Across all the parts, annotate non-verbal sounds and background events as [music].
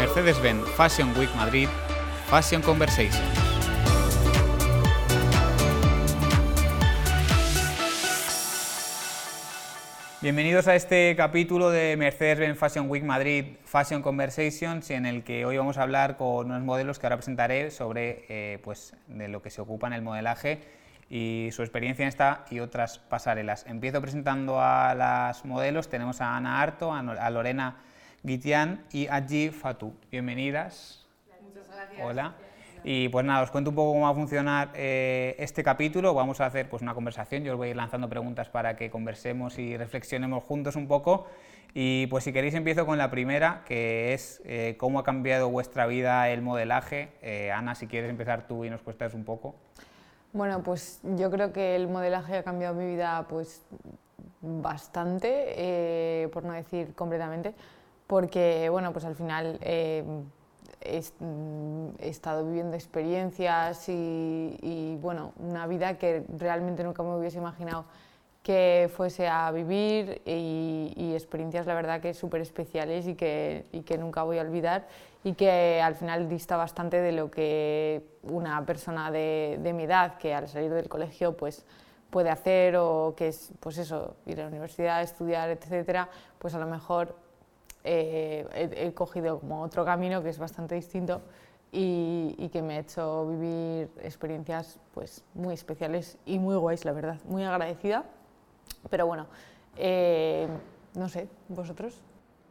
Mercedes-Benz Fashion Week Madrid, Fashion Conversation. Bienvenidos a este capítulo de Mercedes-Benz Fashion Week Madrid Fashion Conversations en el que hoy vamos a hablar con unos modelos que ahora presentaré sobre eh, pues, de lo que se ocupa en el modelaje y su experiencia en esta y otras pasarelas. Empiezo presentando a las modelos. Tenemos a Ana Harto, a Lorena Guitián y Aji Fatou. Bienvenidas. Muchas gracias. Hola. Y pues nada, os cuento un poco cómo va a funcionar eh, este capítulo. Vamos a hacer pues una conversación, yo os voy a ir lanzando preguntas para que conversemos y reflexionemos juntos un poco. Y pues si queréis empiezo con la primera, que es eh, cómo ha cambiado vuestra vida el modelaje. Eh, Ana, si quieres empezar tú y nos cuestas un poco. Bueno, pues yo creo que el modelaje ha cambiado mi vida pues bastante, por no decir completamente, porque bueno, pues al final Mm, he, estado viviendo experiencias y, bueno, una vida que realmente nunca me hubiese imaginado que fuese a vivir y, experiencias la verdad que súper especiales y que, y que nunca voy a olvidar y que al final dista bastante de lo que una persona de, de mi edad que al salir del colegio pues puede hacer o que es pues eso, ir a la universidad, estudiar, etcétera, pues a lo mejor eh, he, cogido como otro camino que es bastante distinto y, que me ha hecho vivir experiencias pues, muy especiales y muy guays, la verdad. Muy agradecida. Pero bueno, eh, no sé, ¿vosotros?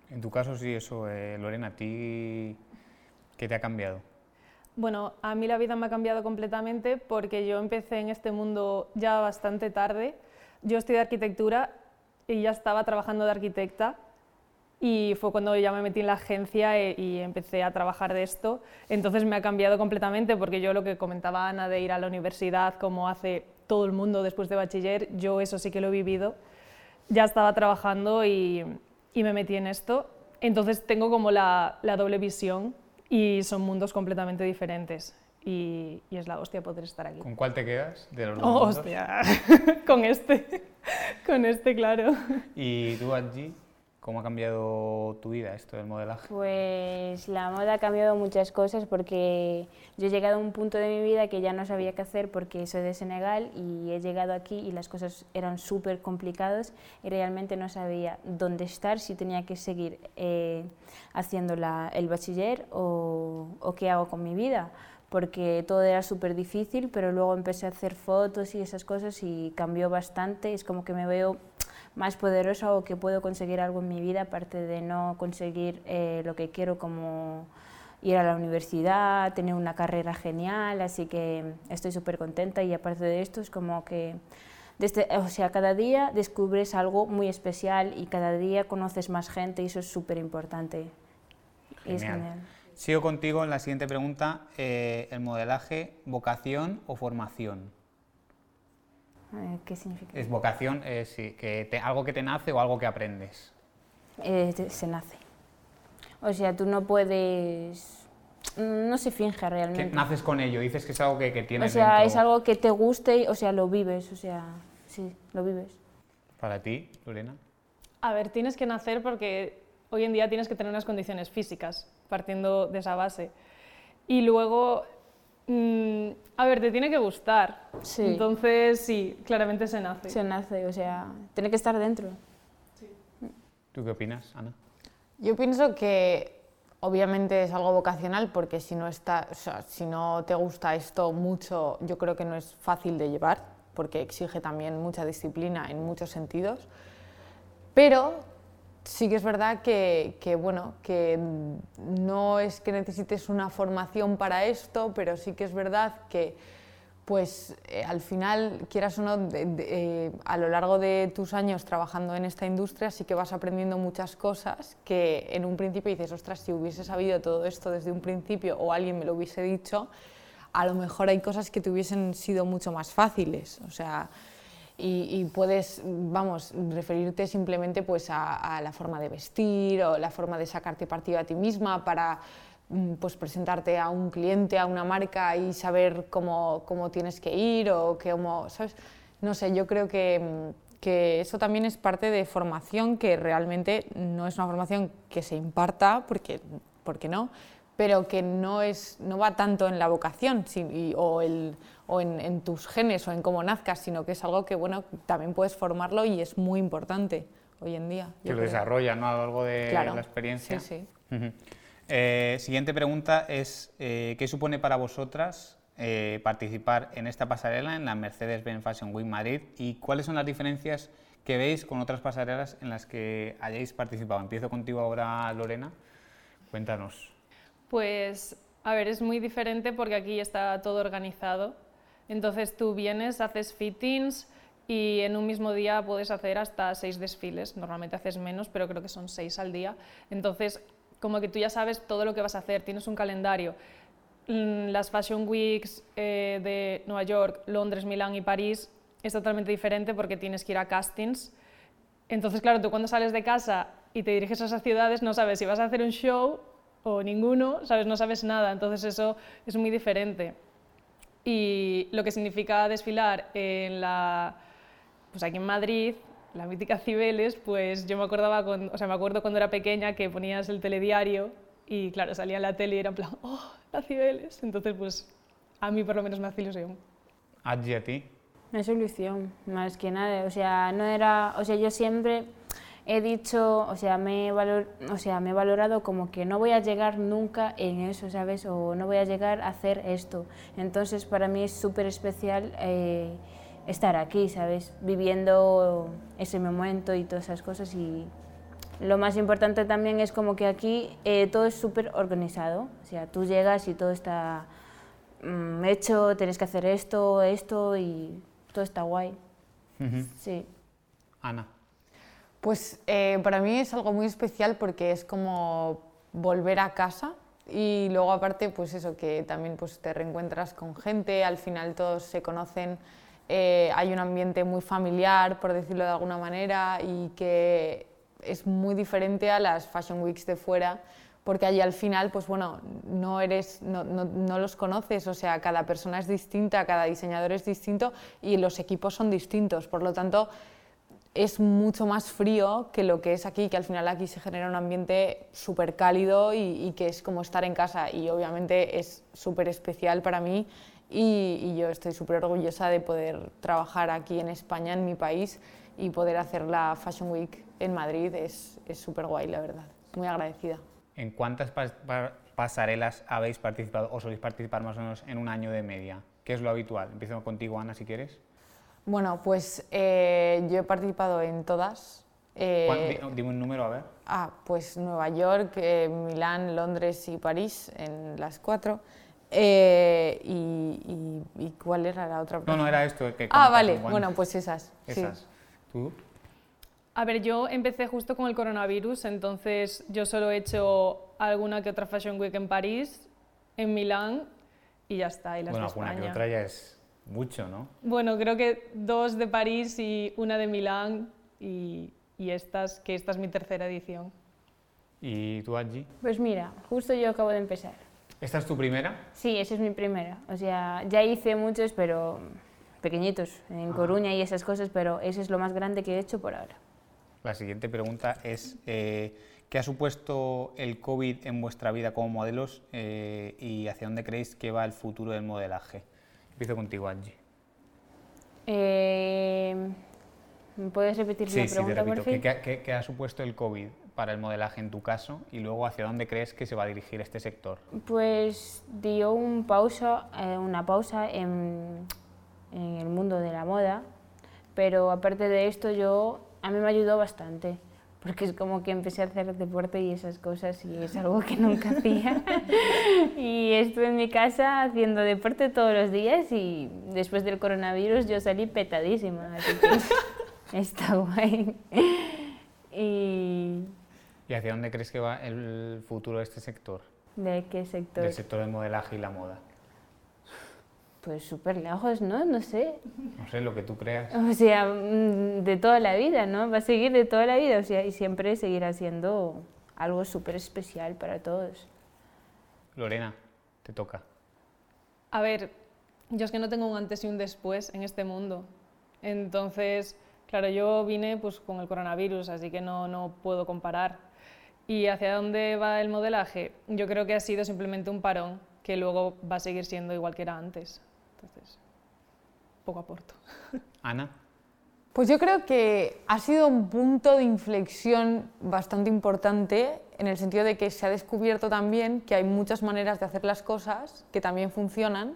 En tu caso sí, eso, eh, Lorena, ¿a ti qué te ha cambiado? Bueno, a mí la vida me ha cambiado completamente porque yo empecé en este mundo ya bastante tarde. Yo estudié arquitectura y ya estaba trabajando de arquitecta y fue cuando ya me metí en la agencia e, y empecé a trabajar de esto. Entonces me ha cambiado completamente porque yo lo que comentaba Ana de ir a la universidad como hace todo el mundo después de bachiller, yo eso sí que lo he vivido. Ya estaba trabajando y, y me metí en esto. Entonces tengo como la, la, doble visión y son mundos completamente diferentes. Y, y, es la hostia poder estar aquí. ¿Con cuál te quedas de los dos oh, hostia, [laughs] con este, [laughs] con este, claro. ¿Y tú, Angie? ¿Cómo ha cambiado tu vida esto del modelaje? Pues la moda ha cambiado muchas cosas porque yo he llegado a un punto de mi vida que ya no sabía qué hacer porque soy de Senegal y he llegado aquí y las cosas eran súper complicadas y realmente no sabía dónde estar, si tenía que seguir eh, haciendo la, el bachiller o, o qué hago con mi vida porque todo era súper difícil, pero luego empecé a hacer fotos y esas cosas y cambió bastante, es como que me veo más poderosa o que puedo conseguir algo en mi vida, aparte de no conseguir eh, lo que quiero como ir a la universidad, tener una carrera genial, así que estoy súper contenta y aparte de esto es como que desde, o sea, cada día descubres algo muy especial y cada día conoces más gente y eso es súper importante. Es genial. Sigo contigo en la siguiente pregunta, eh, el modelaje, vocación o formación. ¿Qué significa? Es vocación, es que algo que te nace o algo que aprendes. Eh, se nace. O sea, tú no puedes... No se finge realmente. Que naces con ello, dices que es algo que, que tienes O sea, es algo que te guste, o sea, lo vives, o sea, sí, lo vives. ¿Para ti, Lorena? A ver, tienes que nacer porque hoy en día tienes que tener unas condiciones físicas, partiendo de esa base. Y luego Mm, a ver, te tiene que gustar. Sí. Entonces, sí, claramente se nace. Se nace, o sea, tiene que estar dentro. Sí. ¿Tú qué opinas, Ana? Yo pienso que obviamente es algo vocacional porque si no, está, o sea, si no te gusta esto mucho, yo creo que no es fácil de llevar porque exige también mucha disciplina en muchos sentidos. Pero sí que es verdad que, bueno, que no es que necesites una formación para esto, pero sí que es verdad que pues eh, al final, quieras o no, eh, a lo largo de tus años trabajando en esta industria sí que vas aprendiendo muchas cosas que en un principio dices, ostras, si hubiese sabido todo esto desde un principio o alguien me lo hubiese dicho, a lo mejor hay cosas que te hubiesen sido mucho más fáciles. O sea, y, puedes, vamos, referirte simplemente pues a, la forma de vestir o la forma de sacarte partido a ti misma para mm, pues presentarte a un cliente, a una marca y saber cómo, cómo tienes que ir o cómo, ¿sabes? No sé, yo creo que, que eso también es parte de formación que realmente no es una formación que se imparta porque ¿por qué no? Pero que no, es, no va tanto en la vocación o, el, o en, tus genes o en cómo nazcas, sino que es algo que bueno, también puedes formarlo y es muy importante hoy en día. Que lo desarrolla, ¿no? Algo de la experiencia. Sí, sí. Eh, siguiente pregunta es, eh, ¿qué supone para vosotras eh, participar en esta pasarela en la Mercedes-Benz Fashion Week Madrid y cuáles son las diferencias que veis con otras pasarelas en las que hayáis participado? Empiezo contigo ahora, Lorena. Cuéntanos. Pues, a ver, es muy diferente porque aquí está todo organizado. Entonces tú vienes, haces fittings y en un mismo día puedes hacer hasta seis desfiles. Normalmente haces menos, pero creo que son seis al día. Entonces como que tú ya sabes todo lo que vas a hacer, tienes un calendario. Mm, las Fashion Weeks eh, de Nueva York, Londres, Milán y París es totalmente diferente porque tienes que ir a castings. Entonces, claro, tú cuando sales de casa y te diriges a esas ciudades no sabes si vas a hacer un show o ninguno, sabes, no sabes nada. Entonces eso es muy diferente. Y lo que significa desfilar en la, pues aquí en Madrid la mítica Cibeles, pues yo me acordaba, o sea, me acuerdo cuando era pequeña que ponías el telediario y claro, salía en la tele y era en plan, [laughs] oh, la Cibeles. Entonces, pues a mí por lo menos me hace ilusión. ¿Allí a ti? Me hace ilusión, más que nada. O sea, no era, o sea, yo siempre he dicho, o sea, me he, valor, o sea, me he valorado como que no voy a llegar nunca en eso, ¿sabes? O no voy a llegar a hacer esto. Entonces, para mí es súper especial. Eh, estar aquí, ¿sabes? Viviendo ese momento y todas esas cosas y lo más importante también es como que aquí eh, todo es súper organizado, o sea, tú llegas y todo está mm, hecho, tienes que hacer esto, esto y todo está guay. Sí. Ana. Pues eh, para mí es algo muy especial porque es como volver a casa y luego aparte pues eso que también pues te reencuentras con gente, al final todos se conocen eh, hay un ambiente muy familiar, por decirlo de alguna manera, y que es muy diferente a las Fashion Weeks de fuera, porque allí al final, pues bueno, no, eres, no, no, los conoces, o sea, cada persona es distinta, cada diseñador es distinto y los equipos son distintos, por lo tanto, es mucho más frío que lo que es aquí, que al final aquí se genera un ambiente súper cálido y, que es como estar en casa y obviamente es súper especial para mí y, yo estoy súper orgullosa de poder trabajar aquí en España, en mi país, y poder hacer la Fashion Week en Madrid es súper guay, la verdad. Muy agradecida. ¿En cuántas pasarelas habéis participado o soléis participar más o menos en un año de media? ¿Qué es lo habitual? Empiezo contigo, Ana, si quieres. Bueno, pues eh, yo he participado en todas. Eh, dime un número, a ver. Ah, pues Nueva York, eh, Milán, Londres y París, en las cuatro. Eh, y, cuál era la otra pregunta? No, no, era esto. Que ah, vale, bueno, pues esas. Esas. ¿Tú? A ver, yo empecé justo con el coronavirus, entonces yo solo he hecho alguna que otra Fashion Week en París, en Milán y ya está. Y las bueno, de España. alguna que otra ya es mucho, ¿no? Bueno, creo que dos de París y una de Milán y, y estas, que esta es mi tercera edición. ¿Y tú, Angie? Pues mira, justo yo acabo de empezar. ¿Esta es tu primera? Sí, esa es mi primera. O sea, ya hice muchos, pero pequeñitos, en Coruña y esas cosas, pero ese es lo más grande que he hecho por ahora. La siguiente pregunta es, eh, ¿qué ha supuesto el COVID en vuestra vida como modelos eh, y hacia dónde creéis que va el futuro del modelaje? Empiezo contigo, Angie. Eh, ¿Puedes repetir sí, la pregunta, sí, te repito. ¿Qué, qué, ha supuesto el COVID para el modelaje en tu caso y luego hacia dónde crees que se va a dirigir este sector? Pues dio un pausa, eh, una pausa en, en, el mundo de la moda, pero aparte de esto yo, a mí me ayudó bastante, porque es como que empecé a hacer deporte y esas cosas y es algo que nunca [laughs] hacía. y estuve en mi casa haciendo deporte todos los días y después del coronavirus yo salí petadísima, así que [laughs] está guay. y ¿Y hacia dónde crees que va el futuro de este sector? ¿De qué sector? Del sector del modelaje y la moda. Pues súper lejos, ¿no? No sé. No sé, lo que tú creas. O sea, mm, de toda la vida, ¿no? Va a seguir de toda la vida, o sea, y siempre seguirá siendo algo súper especial para todos. Lorena, te toca. A ver, yo es que no tengo un antes y un después en este mundo. Entonces, claro, yo vine pues con el coronavirus, así que no, no puedo comparar ¿Y hacia dónde va el modelaje? Yo creo que ha sido simplemente un parón que luego va a seguir siendo igual que era antes. Entonces, poco aporto. [laughs] Ana. Pues yo creo que ha sido un punto de inflexión bastante importante en el sentido de que se ha descubierto también que hay muchas maneras de hacer las cosas que también funcionan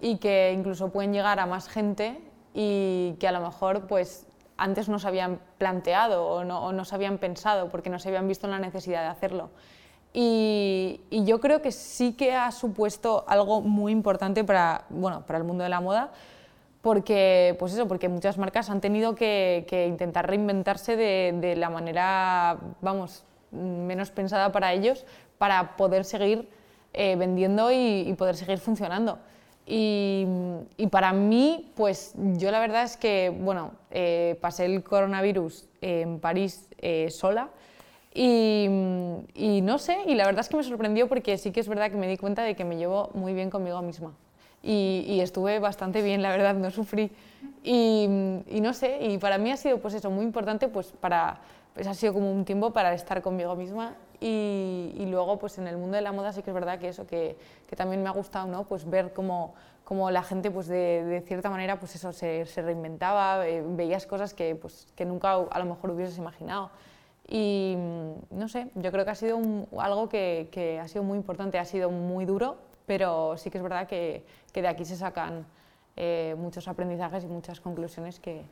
y que incluso pueden llegar a más gente y que a lo mejor pues antes no se habían planteado o no, o no se habían pensado porque no se habían visto en la necesidad de hacerlo. Y, y, yo creo que sí que ha supuesto algo muy importante para, bueno, para el mundo de la moda, porque, pues eso, porque muchas marcas han tenido que, que intentar reinventarse de, de, la manera, vamos, menos pensada para ellos, para poder seguir eh, vendiendo y, y, poder seguir funcionando. Y, y, para mí, pues yo la verdad es que, bueno, eh, pasé el coronavirus en París eh, sola y, y no sé, y la verdad es que me sorprendió porque sí que es verdad que me di cuenta de que me llevo muy bien conmigo misma y, y, estuve bastante bien, la verdad, no sufrí. Y, y, no sé, y para mí ha sido pues eso, muy importante, pues para, pues ha sido como un tiempo para estar conmigo misma y, luego pues en el mundo de la moda sí que es verdad que eso, que, que también me ha gustado, ¿no? Pues ver cómo, cómo la gente pues de, de, cierta manera pues eso, se, se reinventaba, eh, veías cosas que, pues, que nunca a lo mejor hubieses imaginado. Y no sé, yo creo que ha sido un, algo que, que ha sido muy importante, ha sido muy duro, pero sí que es verdad que, que de aquí se sacan eh, muchos aprendizajes y muchas conclusiones que,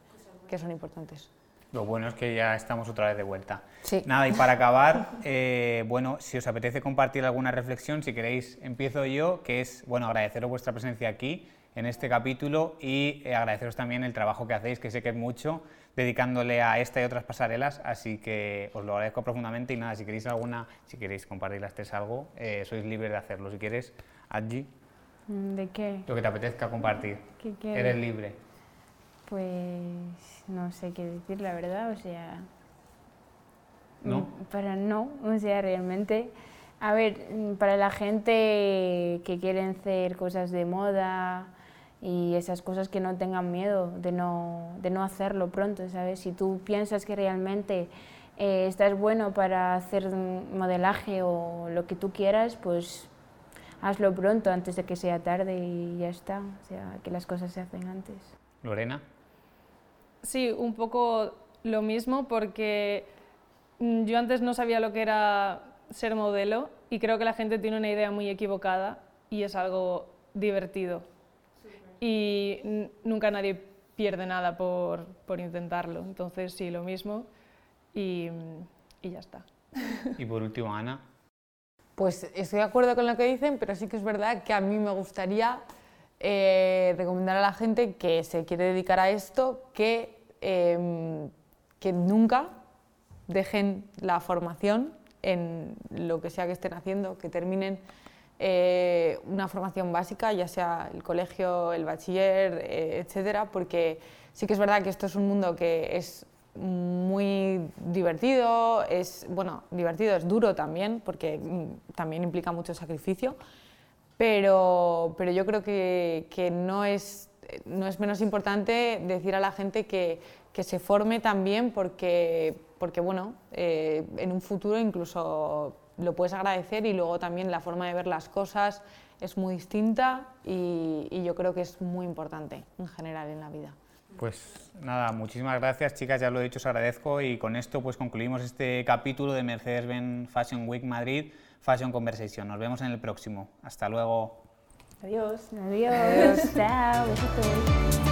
que, son importantes. Lo bueno es que ya estamos otra vez de vuelta. Sí. Nada, y para [laughs] acabar, eh, bueno, si os apetece compartir alguna reflexión, si queréis, empiezo yo, que es, bueno, agradeceros vuestra presencia aquí en este capítulo y eh, agradeceros también el trabajo que hacéis, que sé que es mucho, dedicándole a esta y otras pasarelas, así que os lo agradezco profundamente y nada, si queréis alguna, si queréis compartir las tres algo, eh, sois libres de hacerlo. Si quieres, Angie. ¿De qué? Lo que te apetezca compartir. ¿Qué quieres? Eres libre. Pues no sé qué decir, la verdad, o sea... ¿No? Para no, o sea, realmente... A ver, para la gente que quieren hacer cosas de moda y esas cosas que no tengan miedo de no, de no hacerlo pronto, ¿sabes? Si tú piensas que realmente eh, estás bueno para hacer modelaje o lo que tú quieras, pues hazlo pronto antes de que sea tarde y ya está. O sea, que las cosas se hacen antes. Lorena. Sí, un poco lo mismo porque yo antes no sabía lo que era ser modelo y creo que la gente tiene una idea muy equivocada y es algo divertido. Y nunca nadie pierde nada por, por, intentarlo. Entonces, sí, lo mismo y, y ya está. [laughs] Y por último, Ana. Pues estoy de acuerdo con lo que dicen, pero sí que es verdad que a mí me gustaría eh, recomendar a la gente que se quiere dedicar a esto que, eh, que nunca dejen la formación en lo que sea que estén haciendo, que terminen eh, una formación básica, ya sea el colegio, el bachiller, eh, etcétera, porque sí que es verdad que esto es un mundo que es muy divertido, es, bueno, divertido, es duro también, porque mm, también implica mucho sacrificio, pero, pero yo creo que, que no, es, no es menos importante decir a la gente que, que se forme también porque, porque bueno, eh, en un futuro incluso lo puedes agradecer y luego también la forma de ver las cosas es muy distinta y, y yo creo que es muy importante en general en la vida. Pues nada, muchísimas gracias chicas, ya lo he dicho, os agradezco y con esto pues concluimos este capítulo de Mercedes-Benz Fashion Week Madrid Fashion Conversation. Nos vemos en el próximo. Hasta luego. Adiós. Adiós. Adiós. Chao.